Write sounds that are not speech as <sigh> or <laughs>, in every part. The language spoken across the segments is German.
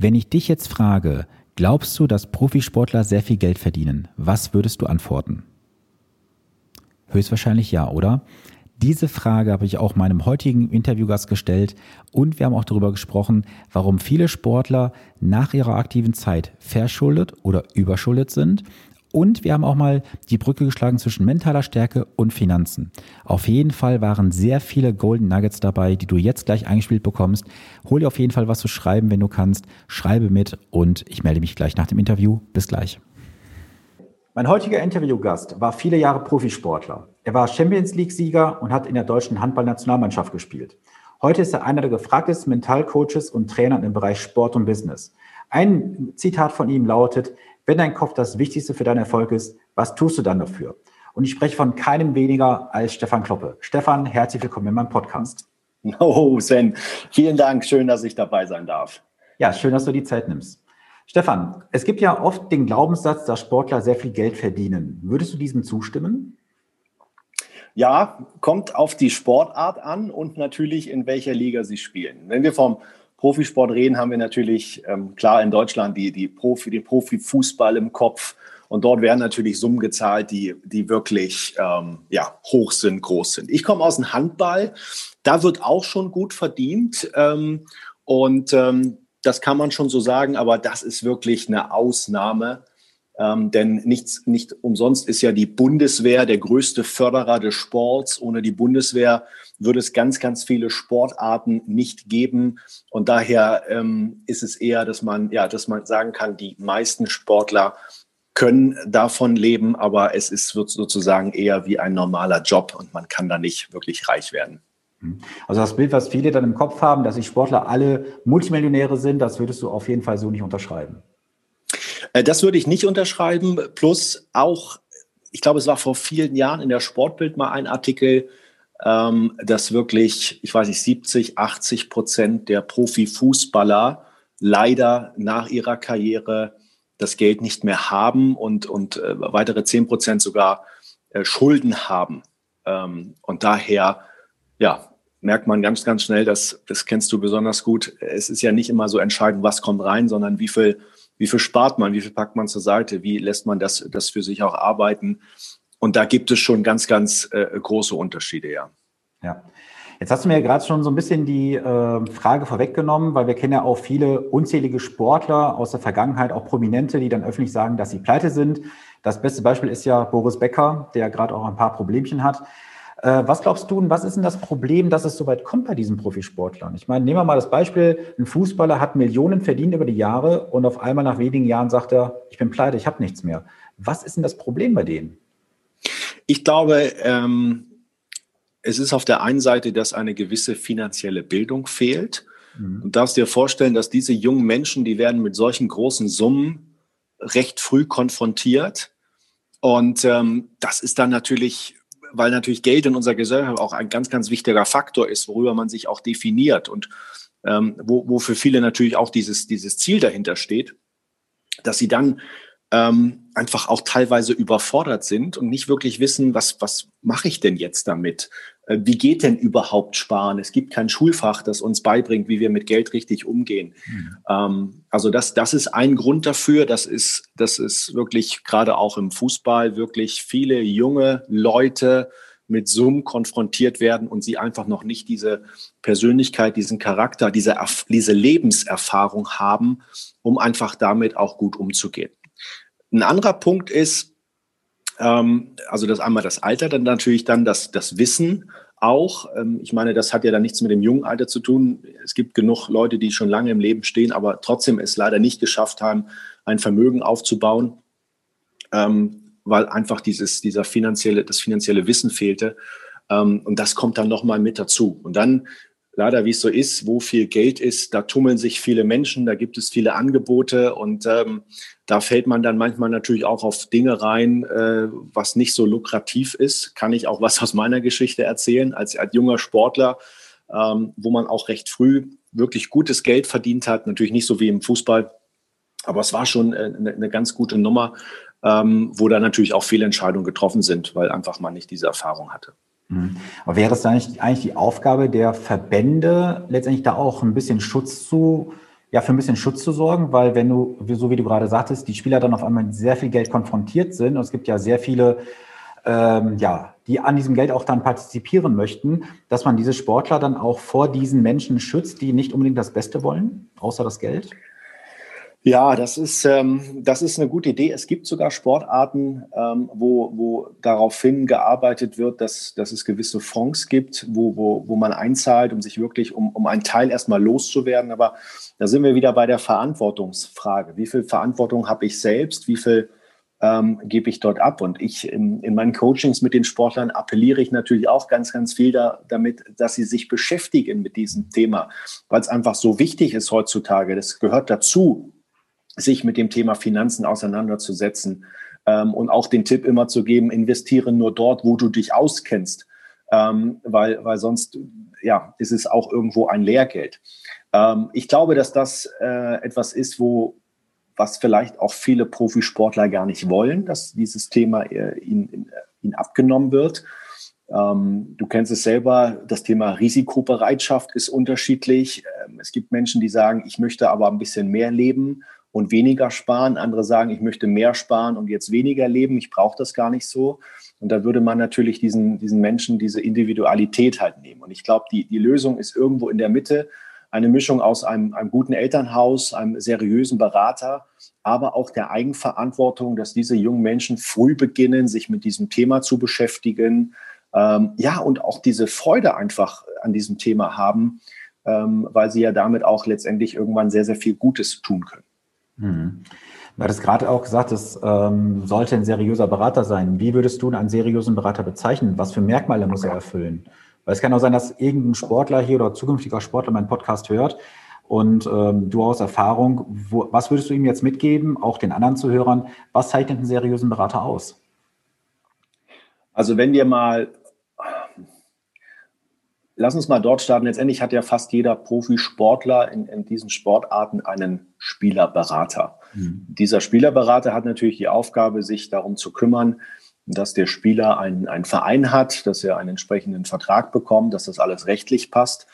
Wenn ich dich jetzt frage, glaubst du, dass Profisportler sehr viel Geld verdienen? Was würdest du antworten? Höchstwahrscheinlich ja, oder? Diese Frage habe ich auch meinem heutigen Interviewgast gestellt und wir haben auch darüber gesprochen, warum viele Sportler nach ihrer aktiven Zeit verschuldet oder überschuldet sind. Und wir haben auch mal die Brücke geschlagen zwischen mentaler Stärke und Finanzen. Auf jeden Fall waren sehr viele Golden Nuggets dabei, die du jetzt gleich eingespielt bekommst. Hol dir auf jeden Fall was zu schreiben, wenn du kannst. Schreibe mit und ich melde mich gleich nach dem Interview. Bis gleich. Mein heutiger Interviewgast war viele Jahre Profisportler. Er war Champions League-Sieger und hat in der deutschen Handballnationalmannschaft gespielt. Heute ist er einer der gefragtesten Mentalcoaches und Trainer im Bereich Sport und Business. Ein Zitat von ihm lautet, wenn dein Kopf das Wichtigste für deinen Erfolg ist, was tust du dann dafür? Und ich spreche von keinem weniger als Stefan Kloppe. Stefan, herzlich willkommen in meinem Podcast. Oh, Sven, vielen Dank. Schön, dass ich dabei sein darf. Ja, schön, dass du die Zeit nimmst. Stefan, es gibt ja oft den Glaubenssatz, dass Sportler sehr viel Geld verdienen. Würdest du diesem zustimmen? Ja, kommt auf die Sportart an und natürlich in welcher Liga sie spielen. Wenn wir vom Profisport reden, haben wir natürlich ähm, klar in Deutschland die, die Profi, den Profifußball im Kopf. Und dort werden natürlich Summen gezahlt, die, die wirklich ähm, ja, hoch sind, groß sind. Ich komme aus dem Handball. Da wird auch schon gut verdient. Ähm, und ähm, das kann man schon so sagen, aber das ist wirklich eine Ausnahme. Ähm, denn nichts, nicht umsonst ist ja die Bundeswehr der größte Förderer des Sports. Ohne die Bundeswehr würde es ganz, ganz viele Sportarten nicht geben. Und daher ähm, ist es eher, dass man, ja, dass man sagen kann, die meisten Sportler können davon leben, aber es ist sozusagen eher wie ein normaler Job und man kann da nicht wirklich reich werden. Mhm. Also das Bild, was viele dann im Kopf haben, dass die Sportler alle Multimillionäre sind, das würdest du auf jeden Fall so nicht unterschreiben. Äh, das würde ich nicht unterschreiben. Plus auch, ich glaube, es war vor vielen Jahren in der Sportbild mal ein Artikel, ähm, dass wirklich, ich weiß nicht, 70, 80 Prozent der Profifußballer leider nach ihrer Karriere das Geld nicht mehr haben und, und äh, weitere 10 Prozent sogar äh, Schulden haben. Ähm, und daher ja, merkt man ganz, ganz schnell, dass, das kennst du besonders gut, es ist ja nicht immer so entscheidend, was kommt rein, sondern wie viel, wie viel spart man, wie viel packt man zur Seite, wie lässt man das, das für sich auch arbeiten. Und da gibt es schon ganz, ganz äh, große Unterschiede, ja. Ja. Jetzt hast du mir gerade schon so ein bisschen die äh, Frage vorweggenommen, weil wir kennen ja auch viele unzählige Sportler aus der Vergangenheit, auch Prominente, die dann öffentlich sagen, dass sie pleite sind. Das beste Beispiel ist ja Boris Becker, der gerade auch ein paar Problemchen hat. Äh, was glaubst du, und was ist denn das Problem, dass es so weit kommt bei diesen Profisportlern? Ich meine, nehmen wir mal das Beispiel, ein Fußballer hat Millionen verdient über die Jahre und auf einmal nach wenigen Jahren sagt er, ich bin pleite, ich habe nichts mehr. Was ist denn das Problem bei denen? Ich glaube, ähm, es ist auf der einen Seite, dass eine gewisse finanzielle Bildung fehlt. Mhm. Du darfst dir vorstellen, dass diese jungen Menschen, die werden mit solchen großen Summen recht früh konfrontiert. Und ähm, das ist dann natürlich weil natürlich Geld in unserer Gesellschaft auch ein ganz, ganz wichtiger Faktor ist, worüber man sich auch definiert und ähm, wo, wo für viele natürlich auch dieses, dieses Ziel dahinter steht, dass sie dann ähm, einfach auch teilweise überfordert sind und nicht wirklich wissen, was, was mache ich denn jetzt damit? Äh, wie geht denn überhaupt Sparen? Es gibt kein Schulfach, das uns beibringt, wie wir mit Geld richtig umgehen. Mhm. Ähm, also das, das ist ein Grund dafür. Das ist, das ist wirklich gerade auch im Fußball wirklich viele junge Leute mit Summen konfrontiert werden und sie einfach noch nicht diese Persönlichkeit, diesen Charakter, diese, diese Lebenserfahrung haben, um einfach damit auch gut umzugehen. Ein anderer Punkt ist, ähm, also das einmal das Alter, dann natürlich dann das, das Wissen auch. Ähm, ich meine, das hat ja dann nichts mit dem jungen Alter zu tun. Es gibt genug Leute, die schon lange im Leben stehen, aber trotzdem es leider nicht geschafft haben, ein Vermögen aufzubauen, ähm, weil einfach dieses, dieser finanzielle, das finanzielle Wissen fehlte. Ähm, und das kommt dann nochmal mit dazu. Und dann leider, wie es so ist, wo viel Geld ist, da tummeln sich viele Menschen, da gibt es viele Angebote und ähm, da fällt man dann manchmal natürlich auch auf Dinge rein, äh, was nicht so lukrativ ist. Kann ich auch was aus meiner Geschichte erzählen, als, als junger Sportler, ähm, wo man auch recht früh wirklich gutes Geld verdient hat. Natürlich nicht so wie im Fußball, aber es war schon äh, eine, eine ganz gute Nummer, ähm, wo da natürlich auch viele Entscheidungen getroffen sind, weil einfach man nicht diese Erfahrung hatte. Mhm. Aber wäre es dann nicht eigentlich die Aufgabe der Verbände, letztendlich da auch ein bisschen Schutz zu ja, für ein bisschen Schutz zu sorgen, weil wenn du, so wie du gerade sagtest, die Spieler dann auf einmal mit sehr viel Geld konfrontiert sind und es gibt ja sehr viele, ähm, ja, die an diesem Geld auch dann partizipieren möchten, dass man diese Sportler dann auch vor diesen Menschen schützt, die nicht unbedingt das Beste wollen, außer das Geld? Ja, das ist, ähm, das ist eine gute Idee. Es gibt sogar Sportarten, ähm, wo, wo daraufhin gearbeitet wird, dass, dass es gewisse Fonds gibt, wo, wo, wo man einzahlt, um sich wirklich um, um einen Teil erstmal loszuwerden. Aber da sind wir wieder bei der Verantwortungsfrage. Wie viel Verantwortung habe ich selbst? Wie viel ähm, gebe ich dort ab? Und ich in, in meinen Coachings mit den Sportlern appelliere ich natürlich auch ganz, ganz viel da, damit, dass sie sich beschäftigen mit diesem Thema, weil es einfach so wichtig ist heutzutage. Das gehört dazu, sich mit dem Thema Finanzen auseinanderzusetzen ähm, und auch den Tipp immer zu geben, investiere nur dort, wo du dich auskennst, ähm, weil, weil sonst ja, ist es auch irgendwo ein Lehrgeld. Ähm, ich glaube, dass das äh, etwas ist, wo was vielleicht auch viele Profisportler gar nicht wollen, dass dieses Thema äh, ihnen, ihnen abgenommen wird. Ähm, du kennst es selber, das Thema Risikobereitschaft ist unterschiedlich. Ähm, es gibt Menschen, die sagen, ich möchte aber ein bisschen mehr leben und weniger sparen. Andere sagen, ich möchte mehr sparen und jetzt weniger leben. Ich brauche das gar nicht so. Und da würde man natürlich diesen, diesen Menschen diese Individualität halt nehmen. Und ich glaube, die, die Lösung ist irgendwo in der Mitte. Eine Mischung aus einem, einem guten Elternhaus, einem seriösen Berater, aber auch der Eigenverantwortung, dass diese jungen Menschen früh beginnen, sich mit diesem Thema zu beschäftigen. Ähm, ja, und auch diese Freude einfach an diesem Thema haben, ähm, weil sie ja damit auch letztendlich irgendwann sehr, sehr viel Gutes tun können. Mhm. Du hattest gerade auch gesagt, es ähm, sollte ein seriöser Berater sein. Wie würdest du einen seriösen Berater bezeichnen? Was für Merkmale muss er erfüllen? Weil es kann auch sein, dass irgendein Sportler hier oder zukünftiger Sportler meinen Podcast hört und ähm, du aus Erfahrung, wo, was würdest du ihm jetzt mitgeben, auch den anderen Zuhörern? Was zeichnet einen seriösen Berater aus? Also wenn wir mal lass uns mal dort starten. Letztendlich hat ja fast jeder Profisportler in, in diesen Sportarten einen Spielerberater. Mhm. Dieser Spielerberater hat natürlich die Aufgabe, sich darum zu kümmern, dass der Spieler einen, einen Verein hat, dass er einen entsprechenden Vertrag bekommt, dass das alles rechtlich passt.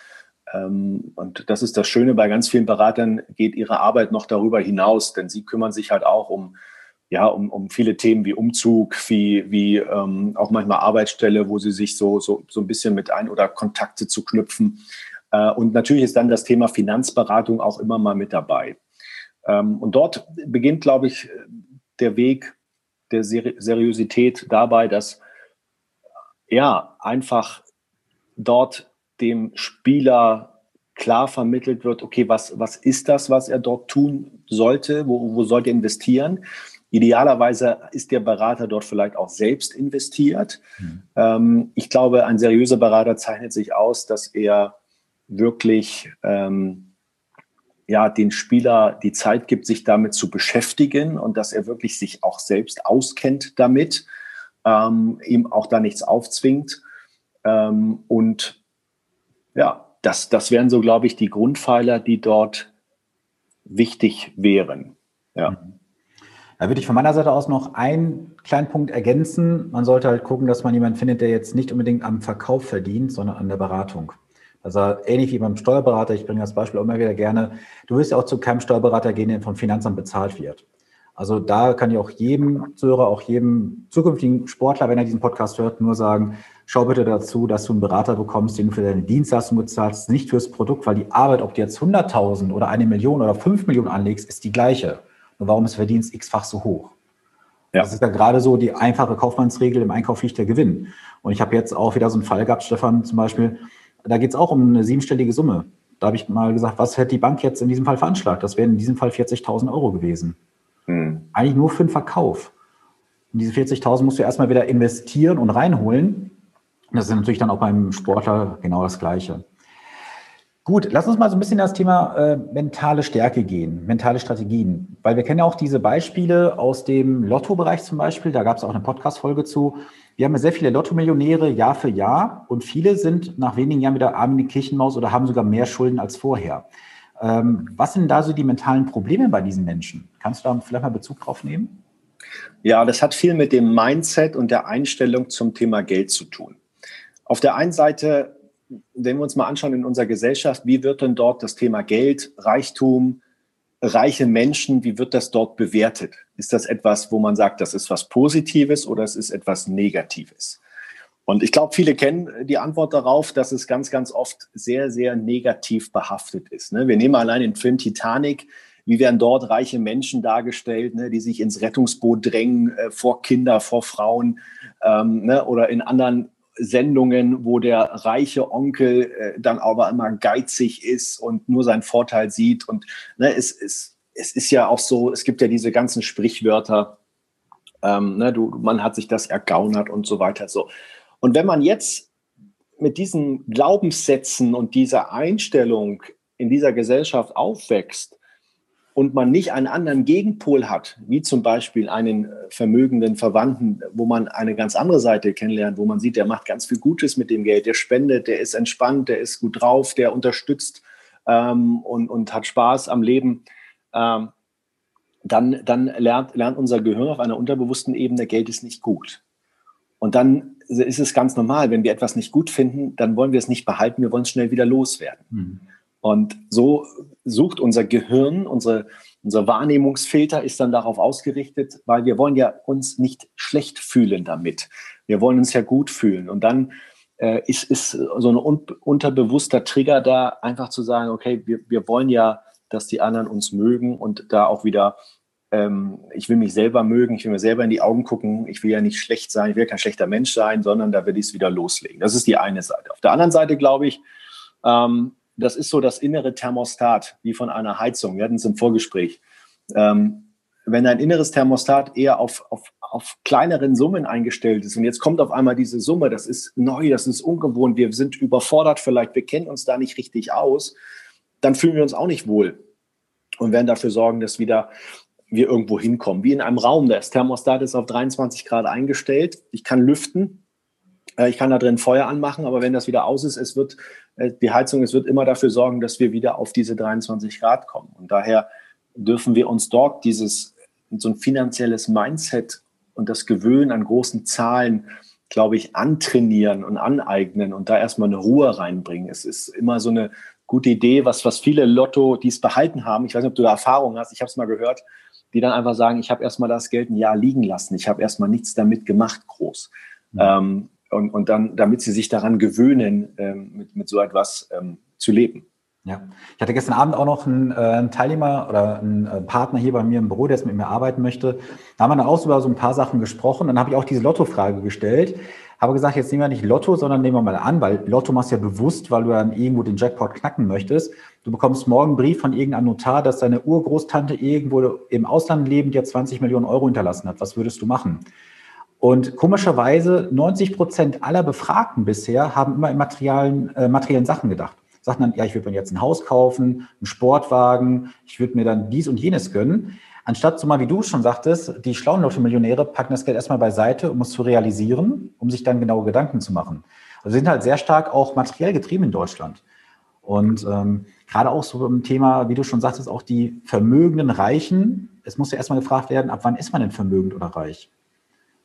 Ähm, und das ist das Schöne bei ganz vielen Beratern, geht ihre Arbeit noch darüber hinaus, denn sie kümmern sich halt auch um ja, um, um viele Themen wie Umzug, wie, wie ähm, auch manchmal Arbeitsstelle, wo sie sich so, so, so ein bisschen mit ein oder Kontakte zu knüpfen. Äh, und natürlich ist dann das Thema Finanzberatung auch immer mal mit dabei. Ähm, und dort beginnt, glaube ich, der Weg der Seri Seriosität dabei, dass ja einfach dort dem Spieler klar vermittelt wird, okay, was, was ist das, was er dort tun sollte, wo, wo sollte er investieren? Idealerweise ist der Berater dort vielleicht auch selbst investiert. Mhm. Ähm, ich glaube, ein seriöser Berater zeichnet sich aus, dass er wirklich ähm, ja, den Spieler die Zeit gibt, sich damit zu beschäftigen und dass er wirklich sich auch selbst auskennt damit, ähm, ihm auch da nichts aufzwingt. Ähm, und ja, das, das wären so, glaube ich, die Grundpfeiler, die dort wichtig wären. Ja. Da würde ich von meiner Seite aus noch einen kleinen Punkt ergänzen. Man sollte halt gucken, dass man jemanden findet, der jetzt nicht unbedingt am Verkauf verdient, sondern an der Beratung. Also ähnlich wie beim Steuerberater, ich bringe das Beispiel immer wieder gerne, du wirst ja auch zu keinem Steuerberater gehen, der vom Finanzamt bezahlt wird. Also da kann ich auch jedem Zuhörer, auch jedem zukünftigen Sportler, wenn er diesen Podcast hört, nur sagen, schau bitte dazu, dass du einen Berater bekommst, den du für deine Dienstleistung bezahlst, nicht fürs Produkt, weil die Arbeit, ob du jetzt 100.000 oder eine Million oder fünf Millionen anlegst, ist die gleiche. Warum ist Verdienst x-fach so hoch? Ja. Das ist ja gerade so die einfache Kaufmannsregel, im Einkauf liegt der Gewinn. Und ich habe jetzt auch wieder so einen Fall gehabt, Stefan zum Beispiel, da geht es auch um eine siebenstellige Summe. Da habe ich mal gesagt, was hätte die Bank jetzt in diesem Fall veranschlagt? Das wären in diesem Fall 40.000 Euro gewesen. Hm. Eigentlich nur für den Verkauf. Und diese 40.000 musst du erstmal wieder investieren und reinholen. Das ist natürlich dann auch beim Sportler genau das Gleiche. Gut, lass uns mal so ein bisschen das Thema äh, mentale Stärke gehen, mentale Strategien. Weil wir kennen ja auch diese Beispiele aus dem Lotto-Bereich zum Beispiel. Da gab es auch eine Podcast-Folge zu. Wir haben ja sehr viele Lotto-Millionäre Jahr für Jahr und viele sind nach wenigen Jahren wieder arm in die Kirchenmaus oder haben sogar mehr Schulden als vorher. Ähm, was sind da so die mentalen Probleme bei diesen Menschen? Kannst du da vielleicht mal Bezug drauf nehmen? Ja, das hat viel mit dem Mindset und der Einstellung zum Thema Geld zu tun. Auf der einen Seite wenn wir uns mal anschauen in unserer Gesellschaft, wie wird denn dort das Thema Geld, Reichtum, reiche Menschen, wie wird das dort bewertet? Ist das etwas, wo man sagt, das ist was Positives oder es ist etwas Negatives? Und ich glaube, viele kennen die Antwort darauf, dass es ganz, ganz oft sehr, sehr negativ behaftet ist. Ne? Wir nehmen allein den Film Titanic. Wie werden dort reiche Menschen dargestellt, ne, die sich ins Rettungsboot drängen, äh, vor Kinder, vor Frauen ähm, ne, oder in anderen Sendungen, wo der reiche Onkel äh, dann aber immer geizig ist und nur seinen Vorteil sieht. Und ne, es, es, es ist ja auch so, es gibt ja diese ganzen Sprichwörter, ähm, ne, du, man hat sich das ergaunert und so weiter. So. Und wenn man jetzt mit diesen Glaubenssätzen und dieser Einstellung in dieser Gesellschaft aufwächst, und man nicht einen anderen Gegenpol hat, wie zum Beispiel einen äh, vermögenden Verwandten, wo man eine ganz andere Seite kennenlernt, wo man sieht, der macht ganz viel Gutes mit dem Geld, der spendet, der ist entspannt, der ist gut drauf, der unterstützt ähm, und, und hat Spaß am Leben, ähm, dann, dann lernt, lernt unser Gehirn auf einer unterbewussten Ebene, Geld ist nicht gut. Und dann ist es ganz normal, wenn wir etwas nicht gut finden, dann wollen wir es nicht behalten, wir wollen es schnell wieder loswerden. Mhm. Und so sucht unser Gehirn, unsere, unser Wahrnehmungsfilter ist dann darauf ausgerichtet, weil wir wollen ja uns nicht schlecht fühlen damit. Wir wollen uns ja gut fühlen. Und dann äh, ist, ist so ein un unterbewusster Trigger da, einfach zu sagen, okay, wir, wir wollen ja, dass die anderen uns mögen und da auch wieder, ähm, ich will mich selber mögen, ich will mir selber in die Augen gucken, ich will ja nicht schlecht sein, ich will kein schlechter Mensch sein, sondern da will ich es wieder loslegen. Das ist die eine Seite. Auf der anderen Seite glaube ich, ähm, das ist so das innere Thermostat, wie von einer Heizung. Wir hatten es im Vorgespräch. Ähm, wenn ein inneres Thermostat eher auf, auf, auf kleineren Summen eingestellt ist und jetzt kommt auf einmal diese Summe, das ist neu, das ist ungewohnt, wir sind überfordert vielleicht, wir kennen uns da nicht richtig aus, dann fühlen wir uns auch nicht wohl und werden dafür sorgen, dass wieder wir irgendwo hinkommen. Wie in einem Raum, das Thermostat ist auf 23 Grad eingestellt, ich kann lüften, äh, ich kann da drin Feuer anmachen, aber wenn das wieder aus ist, es wird die Heizung, es wird immer dafür sorgen, dass wir wieder auf diese 23 Grad kommen. Und daher dürfen wir uns dort dieses so ein finanzielles Mindset und das Gewöhnen an großen Zahlen, glaube ich, antrainieren und aneignen und da erstmal eine Ruhe reinbringen. Es ist immer so eine gute Idee, was, was viele Lotto, die es behalten haben, ich weiß nicht, ob du da Erfahrung hast, ich habe es mal gehört, die dann einfach sagen, ich habe erstmal das Geld ein Jahr liegen lassen, ich habe erstmal nichts damit gemacht, groß. Mhm. Ähm, und, und dann, damit sie sich daran gewöhnen, ähm, mit, mit so etwas ähm, zu leben. Ja, ich hatte gestern Abend auch noch einen, äh, einen Teilnehmer oder einen äh, Partner hier bei mir im Büro, der jetzt mit mir arbeiten möchte. Da haben wir dann auch über so ein paar Sachen gesprochen. Dann habe ich auch diese Lotto-Frage gestellt. Habe gesagt, jetzt nehmen wir nicht Lotto, sondern nehmen wir mal an, weil Lotto machst du ja bewusst, weil du dann irgendwo den Jackpot knacken möchtest. Du bekommst morgen einen Brief von irgendeinem Notar, dass deine Urgroßtante irgendwo im Ausland lebend dir 20 Millionen Euro hinterlassen hat. Was würdest du machen? Und komischerweise 90 Prozent aller Befragten bisher haben immer in materiellen, äh, materiellen Sachen gedacht. Sagten dann, ja, ich würde mir jetzt ein Haus kaufen, einen Sportwagen, ich würde mir dann dies und jenes gönnen. Anstatt so mal, wie du schon sagtest, die schlauen Lotto-Millionäre packen das Geld erstmal beiseite, um es zu realisieren, um sich dann genaue Gedanken zu machen. Also sind halt sehr stark auch materiell getrieben in Deutschland. Und ähm, gerade auch so im Thema, wie du schon sagtest, auch die vermögenden Reichen. Es muss ja erstmal gefragt werden, ab wann ist man denn vermögend oder reich?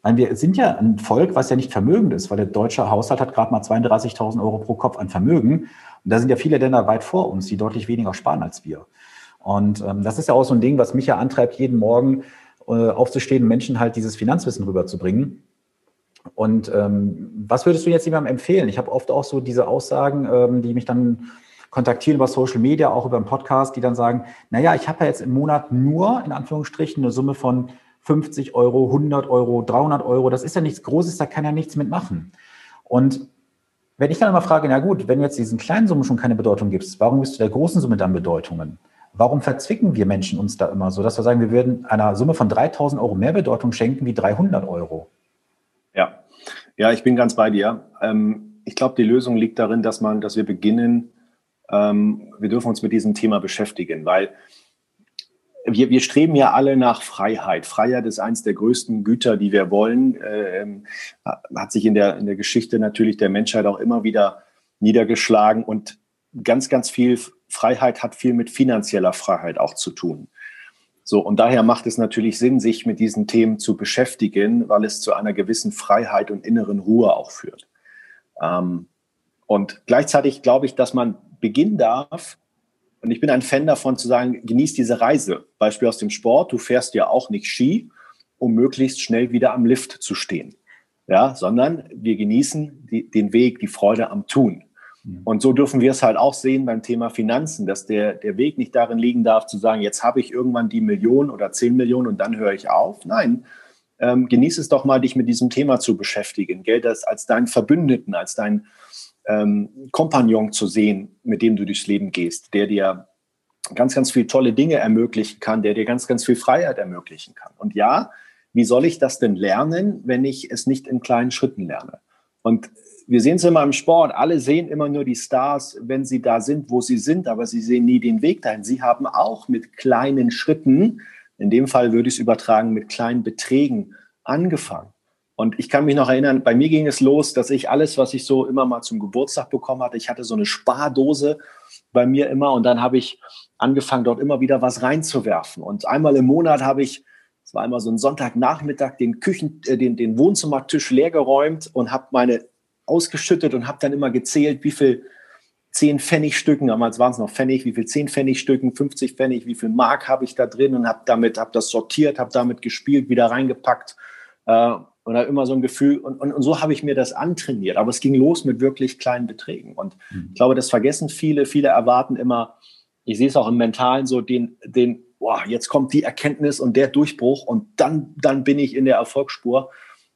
Weil wir sind ja ein Volk, was ja nicht vermögend ist, weil der deutsche Haushalt hat gerade mal 32.000 Euro pro Kopf an Vermögen. Und da sind ja viele Länder weit vor uns, die deutlich weniger sparen als wir. Und ähm, das ist ja auch so ein Ding, was mich ja antreibt, jeden Morgen äh, aufzustehen, Menschen halt dieses Finanzwissen rüberzubringen. Und ähm, was würdest du jetzt jemandem empfehlen? Ich habe oft auch so diese Aussagen, ähm, die mich dann kontaktieren über Social Media, auch über einen Podcast, die dann sagen, naja, ich habe ja jetzt im Monat nur in Anführungsstrichen eine Summe von 50 Euro, 100 Euro, 300 Euro, das ist ja nichts Großes, da kann ja nichts mitmachen. Und wenn ich dann immer frage, na gut, wenn du jetzt diesen kleinen Summen schon keine Bedeutung gibst, warum gibst du der großen Summe dann Bedeutungen? Warum verzwicken wir Menschen uns da immer so, dass wir sagen, wir würden einer Summe von 3000 Euro mehr Bedeutung schenken wie 300 Euro? Ja, ja, ich bin ganz bei dir. Ähm, ich glaube, die Lösung liegt darin, dass man, dass wir beginnen, ähm, wir dürfen uns mit diesem Thema beschäftigen, weil wir, wir streben ja alle nach Freiheit. Freiheit ist eines der größten Güter, die wir wollen. Ähm, hat sich in der, in der Geschichte natürlich der Menschheit auch immer wieder niedergeschlagen. Und ganz, ganz viel Freiheit hat viel mit finanzieller Freiheit auch zu tun. So, und daher macht es natürlich Sinn, sich mit diesen Themen zu beschäftigen, weil es zu einer gewissen Freiheit und inneren Ruhe auch führt. Ähm, und gleichzeitig glaube ich, dass man beginnen darf, Und ich bin ein Fan davon zu sagen, genieß diese Reise. Beispiel aus dem Sport, du fährst ja auch nicht Ski, um möglichst schnell wieder am Lift zu stehen. Ja, sondern wir genießen die, den Weg, die Freude am Tun. Mhm. Und so dürfen wir es halt auch sehen beim Thema Finanzen, dass der, der Weg nicht darin liegen darf, zu sagen, jetzt habe ich irgendwann die Million oder zehn Millionen und dann höre ich auf. Nein, ähm, genieß es doch mal, dich mit diesem Thema zu beschäftigen. Geld als, als deinen Verbündeten, als deinen ähm, Kompagnon zu sehen, mit dem du durchs Leben gehst, der dir ganz, ganz viele tolle Dinge ermöglichen kann, der dir ganz, ganz viel Freiheit ermöglichen kann. Und ja, wie soll ich das denn lernen, wenn ich es nicht in kleinen Schritten lerne? Und wir sehen es immer im Sport, alle sehen immer nur die Stars, wenn sie da sind, wo sie sind, aber sie sehen nie den Weg dahin. Sie haben auch mit kleinen Schritten, in dem Fall würde ich es übertragen, mit kleinen Beträgen angefangen. Und ich kann mich noch erinnern, bei mir ging es los, dass ich alles, was ich so immer mal zum Geburtstag bekommen hatte, ich hatte so eine Spardose bei mir immer und dann habe ich angefangen, dort immer wieder was reinzuwerfen. Und einmal im Monat habe ich, es war einmal so ein Sonntagnachmittag, den Küchen, äh, den, den Wohnzimmertisch leergeräumt und habe meine ausgeschüttet und habe dann immer gezählt, wie viel 10 Pfennigstücken, damals waren es noch Pfennig, wie viel 10 Pfennigstücken, 50 Pfennig, wie viel Mark habe ich da drin und habe damit, habe das sortiert, habe damit gespielt, wieder reingepackt äh, und habe immer so ein Gefühl und, und, und so habe ich mir das antrainiert. Aber es ging los mit wirklich kleinen Beträgen und mhm. ich glaube, das vergessen viele. Viele erwarten immer, ich sehe es auch im Mentalen so, den, den, boah, jetzt kommt die Erkenntnis und der Durchbruch und dann, dann bin ich in der Erfolgsspur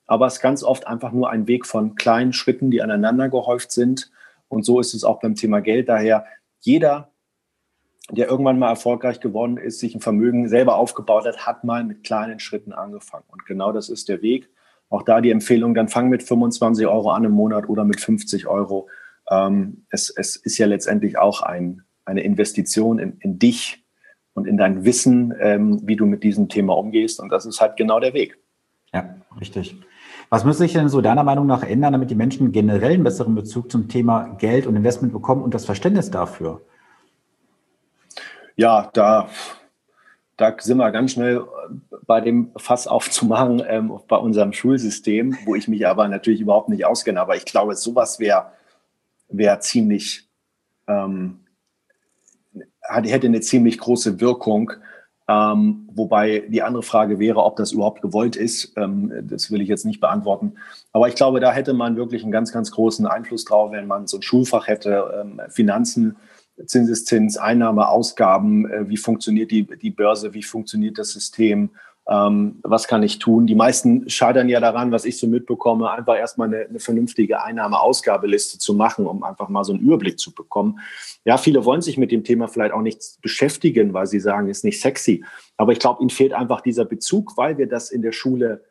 aber es ist ganz oft einfach nur ein Weg von kleinen Schritten, die aneinander gehäuft sind. Und so ist es auch beim Thema Geld. Daher jeder, der irgendwann mal erfolgreich geworden ist, sich ein Vermögen selber aufgebaut hat, hat mal mit kleinen Schritten angefangen. Und genau das ist der Weg. Auch da die Empfehlung, dann fang mit 25 Euro an im Monat oder mit 50 Euro. Ähm, es, es, ist ja letztendlich auch ein, eine Investition in, in, dich und in dein Wissen, ähm, wie du mit diesem Thema umgehst. Und das ist halt genau der Weg. Ja, richtig. Was müsste sich denn so deiner Meinung nach ändern, damit die Menschen generell einen besseren Bezug zum Thema Geld und Investment bekommen und das Verständnis dafür? Ja, da, da sind wir ganz schnell bei dem Fass aufzumachen ähm, bei unserem Schulsystem, wo ich mich aber natürlich überhaupt nicht auskenne. Aber ich glaube, sowas wäre wär ziemlich, ähm, hätte eine ziemlich große Wirkung, ähm, wobei die andere Frage wäre, ob das überhaupt gewollt ist. Ähm, das will ich jetzt nicht beantworten. Aber ich glaube, da hätte man wirklich einen ganz, ganz großen Einfluss drauf, wenn man so ein Schulfach hätte, ähm, Finanzen, Zinseszins, Einnahme, Ausgaben, äh, wie funktioniert die, die Börse, wie funktioniert das System, ähm, was kann ich tun? Die meisten scheitern ja daran, was ich so mitbekomme, einfach erstmal eine, eine vernünftige Einnahme-Ausgabeliste zu machen, um einfach mal so einen Überblick zu bekommen. Ja, viele wollen sich mit dem Thema vielleicht auch nicht beschäftigen, weil sie sagen, ist nicht sexy. Aber ich glaube, ihnen fehlt einfach dieser Bezug, weil wir das in der Schule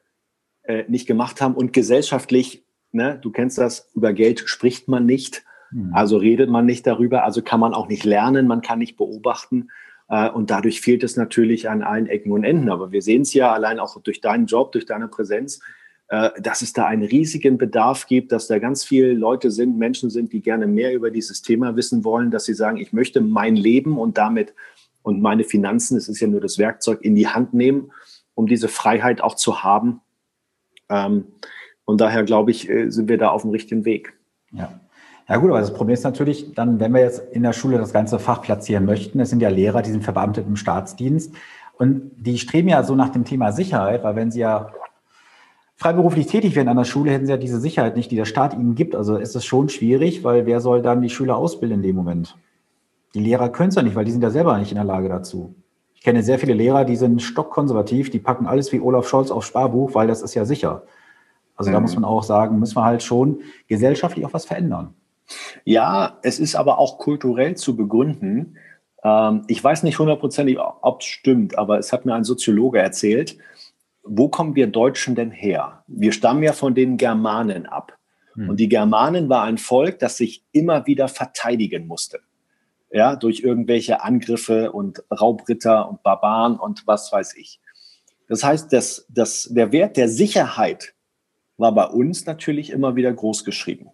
äh, nicht gemacht haben und gesellschaftlich, ne, du kennst das, über Geld spricht man nicht. Mhm. Also redet man nicht darüber, also kann man auch nicht lernen, man kann nicht beobachten. Äh, und dadurch fehlt es natürlich an allen Ecken und Enden. Aber wir sehen es ja allein auch durch deinen Job, durch deine Präsenz, äh, dass es da einen riesigen Bedarf gibt, dass da ganz viele Leute sind, Menschen sind, die gerne mehr über dieses Thema wissen wollen, dass sie sagen, ich möchte mein Leben und damit und meine Finanzen, es ist ja nur das Werkzeug, in die Hand nehmen, um diese Freiheit auch zu haben. Ähm, und daher glaube ich, äh, sind wir da auf dem richtigen Weg. Ja. Ja gut, aber das Problem ist natürlich dann, wenn wir jetzt in der Schule das ganze Fach platzieren möchten, es sind ja Lehrer, die sind verbeamtet im Staatsdienst und die streben ja so nach dem Thema Sicherheit, weil wenn sie ja freiberuflich tätig werden an der Schule, hätten sie ja diese Sicherheit nicht, die der Staat ihnen gibt. Also ist es schon schwierig, weil wer soll dann die Schüler ausbilden in dem Moment? Die Lehrer können es ja nicht, weil die sind ja selber nicht in der Lage dazu. Ich kenne sehr viele Lehrer, die sind stockkonservativ, die packen alles wie Olaf Scholz aufs Sparbuch, weil das ist ja sicher. Also mhm. da muss man auch sagen, müssen wir halt schon gesellschaftlich auch was verändern. Ja, es ist aber auch kulturell zu begründen. Ähm, ich weiß nicht hundertprozentig, ob es stimmt, aber es hat mir ein Soziologe erzählt. Wo kommen wir Deutschen denn her? Wir stammen ja von den Germanen ab. Hm. Und die Germanen war ein Volk, das sich immer wieder verteidigen musste. Ja, durch irgendwelche Angriffe und Raubritter und Barbaren und was weiß ich. Das heißt, dass, dass der Wert der Sicherheit war bei uns natürlich immer wieder groß geschrieben.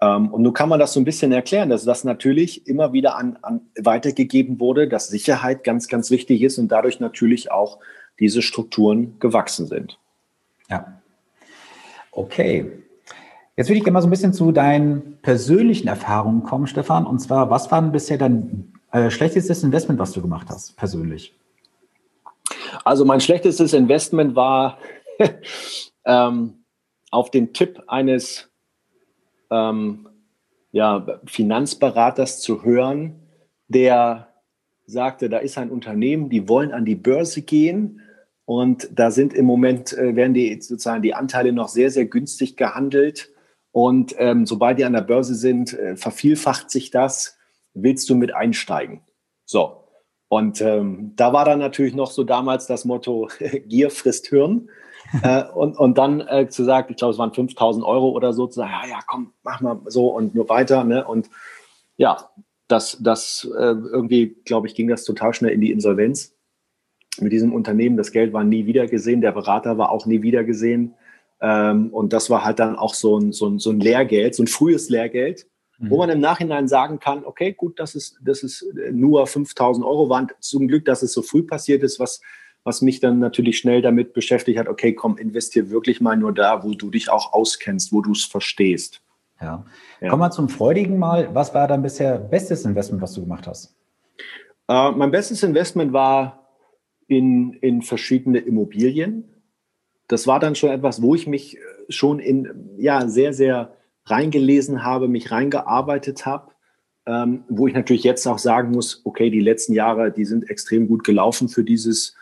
Ähm, und nun kann man das so ein bisschen erklären, dass das natürlich immer wieder an, an weitergegeben wurde, dass Sicherheit ganz, ganz wichtig ist und dadurch natürlich auch diese Strukturen gewachsen sind. Ja. Okay. Jetzt würde ich gerne mal so ein bisschen zu deinen persönlichen Erfahrungen kommen, Stefan. Und zwar, was waren bisher dann äh, schlechtestes Investment, was du gemacht hast, persönlich? Also mein schlechtestes Investment war <laughs> ähm, auf den Tipp eines ähm, ja, Finanzberaters zu hören, der sagte, da ist ein Unternehmen, die wollen an die Börse gehen und da sind im Moment, äh, werden die sozusagen die Anteile noch sehr, sehr günstig gehandelt. Und ähm, sobald die an der Börse sind, äh, vervielfacht sich das. Willst du mit einsteigen? So. Und ähm, da war dann natürlich noch so damals das Motto, <laughs> Gier frisst Hirn. <laughs> äh, und, und dann äh, zu sagen, ich glaube, es waren 5000 Euro oder so, zu sagen, ja, ja, komm, mach mal so und nur weiter. Ne? Und ja, das, das äh, irgendwie, glaube ich, ging das total schnell in die Insolvenz mit diesem Unternehmen. Das Geld war nie wieder gesehen, der Berater war auch nie wieder gesehen. Ähm, und das war halt dann auch so ein, so ein, so ein Lehrgeld, so ein frühes Lehrgeld, mhm. wo man im Nachhinein sagen kann, okay, gut, das ist, das ist nur 5000 Euro waren. Zum Glück, dass es so früh passiert ist, was, was mich dann natürlich schnell damit beschäftigt hat, okay, komm, investier wirklich mal nur da, wo du dich auch auskennst, wo du es verstehst. Ja. ja. Kommen wir zum freudigen Mal. Was war dein bisher bestes Investment, was du gemacht hast? Äh, mein bestes Investment war in, in verschiedene Immobilien. Das war dann schon etwas, wo ich mich äh, schon in, ja, sehr, sehr reingelesen habe, mich reingearbeitet habe, ähm, wo ich natürlich jetzt auch sagen muss, okay, die letzten Jahre, die sind extrem gut gelaufen für dieses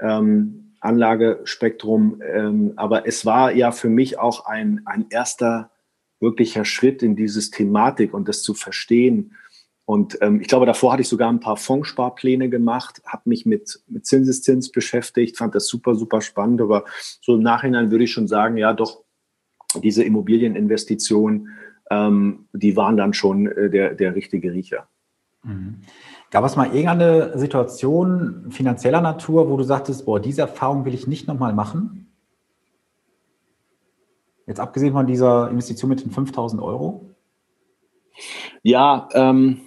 ähm, Anlagespektrum. Ähm, aber es war ja für mich auch ein, ein erster wirklicher Schritt in dieses Thematik und das zu verstehen, und ähm, ich glaube, davor hatte ich sogar ein paar Fondssparpläne gemacht, habe mich mit, mit Zinseszins beschäftigt, fand das super, super spannend. Aber so im Nachhinein würde ich schon sagen, ja, doch, diese Immobilieninvestitionen, ähm, die waren dann schon äh, der, der richtige Riecher. Mhm. Gab es mal irgendeine Situation finanzieller Natur, wo du sagtest, boah, diese Erfahrung will ich nicht nochmal machen? Jetzt abgesehen von dieser Investition mit den 5000 Euro? Ja, ähm,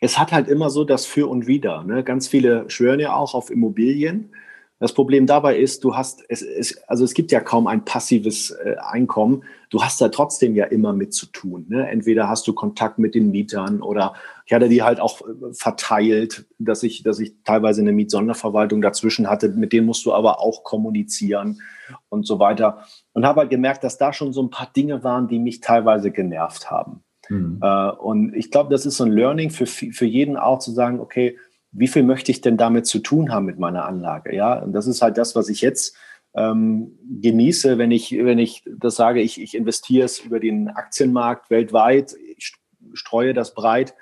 es hat halt immer so das Für und Wider. Ne? Ganz viele schwören ja auch auf Immobilien. Das Problem dabei ist, du hast, es, es, also es gibt ja kaum ein passives äh, Einkommen. Du hast da trotzdem ja immer mit zu tun. Ne? Entweder hast du Kontakt mit den Mietern oder ich hatte die halt auch äh, verteilt, dass ich, dass ich teilweise eine Mietsonderverwaltung dazwischen hatte. Mit denen musst du aber auch kommunizieren und so weiter. Und habe halt gemerkt, dass da schon so ein paar Dinge waren, die mich teilweise genervt haben. Mhm. Äh, und ich glaube, das ist so ein Learning für, für jeden auch zu sagen, okay, wie viel möchte ich denn damit zu tun haben mit meiner Anlage? Ja, und das ist halt das, was ich jetzt ähm, genieße, wenn ich, wenn ich das sage, ich, ich investiere es über den Aktienmarkt weltweit, ich streue das breit,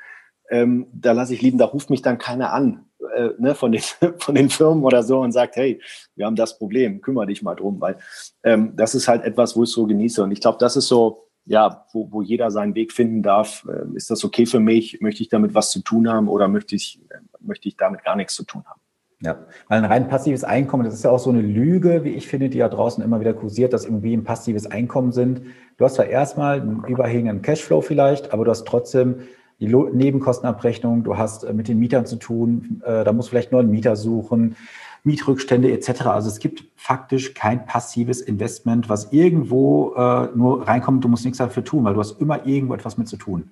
ähm, da lasse ich lieben, da ruft mich dann keiner an äh, ne, von, den, <laughs> von den Firmen oder so und sagt, hey, wir haben das Problem, kümmere dich mal drum, weil ähm, das ist halt etwas, wo ich so genieße. Und ich glaube, das ist so, ja, wo, wo jeder seinen Weg finden darf. Äh, ist das okay für mich? Möchte ich damit was zu tun haben oder möchte ich, äh, möchte ich damit gar nichts zu tun haben? Ja, weil ein rein passives Einkommen, das ist ja auch so eine Lüge, wie ich finde, die ja draußen immer wieder kursiert, dass Immobilien passives Einkommen sind. Du hast zwar erstmal einen überhängenden Cashflow vielleicht, aber du hast trotzdem die Nebenkostenabrechnung, du hast äh, mit den Mietern zu tun, da musst du vielleicht nur einen Mieter suchen. Mietρückstände etc. Also es gibt faktisch kein passives Investment, was irgendwo äh, nur reinkommt, du musst nichts dafür tun, weil du hast immer irgendwo etwas mit zu tun.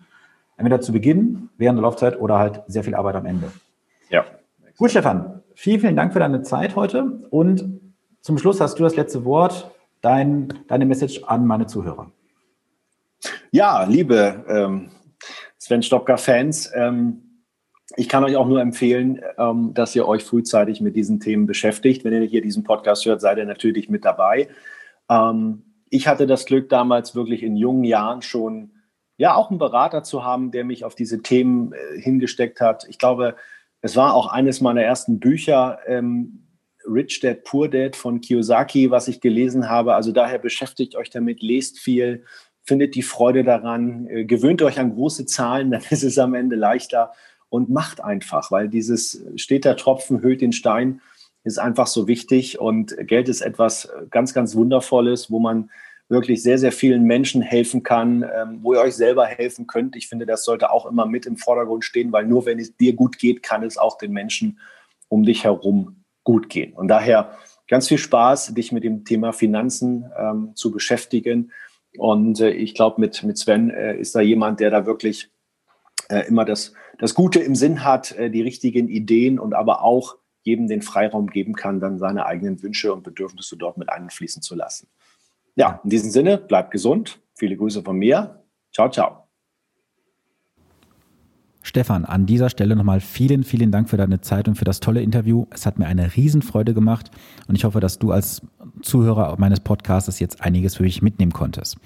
Entweder zu Beginn, während der Laufzeit oder halt sehr viel Arbeit am Ende. Ja. Gut, Stefan. Vielen, vielen Dank für deine Zeit heute. Und zum Schluss hast du das letzte Wort, dein, deine Message an meine Zuhörer. Ja, liebe ähm, Sven Stopka-Fans, ähm, ich kann euch auch nur empfehlen, ähm, dass ihr euch frühzeitig mit diesen Themen beschäftigt. Wenn ihr hier diesen Podcast hört, seid ihr natürlich mit dabei. Ähm, ich hatte das Glück, damals wirklich in jungen Jahren schon ja auch einen Berater zu haben, der mich auf diese Themen äh, hingesteckt hat. Ich glaube, es war auch eines meiner ersten Bücher, ähm, Rich Dad Poor Dad von Kiyosaki, was ich gelesen habe. Also daher beschäftigt euch damit, lest viel, findet die Freude daran, äh, gewöhnt euch an große Zahlen, <laughs> dann ist es am Ende leichter und macht einfach, weil dieses steter Tropfen hüllt den Stein ist einfach so wichtig und Geld ist etwas ganz, ganz Wundervolles, wo man wirklich sehr, sehr vielen Menschen helfen kann, ähm, wo ihr euch selber helfen könnt. Ich finde, das sollte auch immer mit im Vordergrund stehen, weil nur wenn es dir gut geht, kann es auch den Menschen um dich herum gut gehen. Und daher ganz viel Spaß, dich mit dem Thema Finanzen ähm, zu beschäftigen. Und äh, ich glaube, mit, mit Sven äh, ist da jemand, der da wirklich äh, immer das, das Gute im Sinn hat, äh, die richtigen Ideen und aber auch jedem den Freiraum geben kann, dann seine eigenen Wünsche und Bedürfnisse dort mit einfließen zu lassen. Ja, in diesem Sinne, bleibt gesund. Viele Grüße von mir. Ciao, ciao. Stefan, an dieser Stelle nochmal vielen, vielen Dank für deine Zeit und für das tolle Interview. Es hat mir eine Riesenfreude gemacht und ich hoffe, dass du als Zuhörer meines Podcasts jetzt einiges für dich mitnehmen konntest.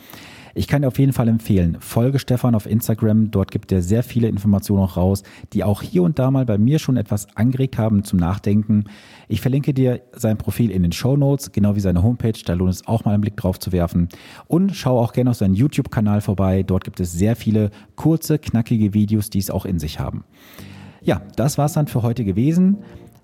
Ich kann dir auf jeden Fall empfehlen, folge Stefan auf Instagram. Dort gibt er sehr viele Informationen auch raus, die auch hier und da mal bei mir schon etwas angeregt haben zum Nachdenken. Ich verlinke dir sein Profil in den Show Notes, genau wie seine Homepage. Da lohnt es auch mal einen Blick drauf zu werfen. Und schau auch gerne auf seinen YouTube-Kanal vorbei. Dort gibt es sehr viele kurze, knackige Videos, die es auch in sich haben. Ja, das war's dann für heute gewesen.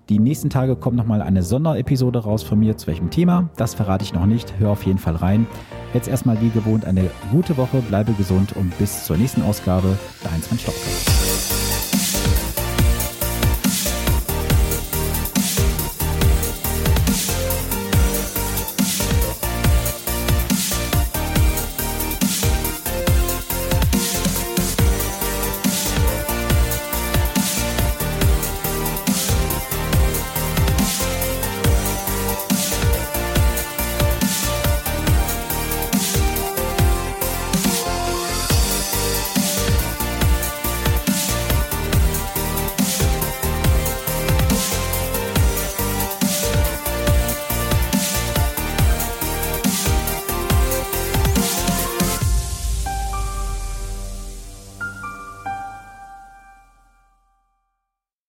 Die nächsten Tage kommt nochmal eine Sonderepisode raus von mir. Zu welchem Thema? Das verrate ich noch nicht. Hör auf jeden Fall rein. Jetzt erstmal wie gewohnt eine gute Woche, bleibe gesund und bis zur nächsten Ausgabe. Dein Sven Stopka.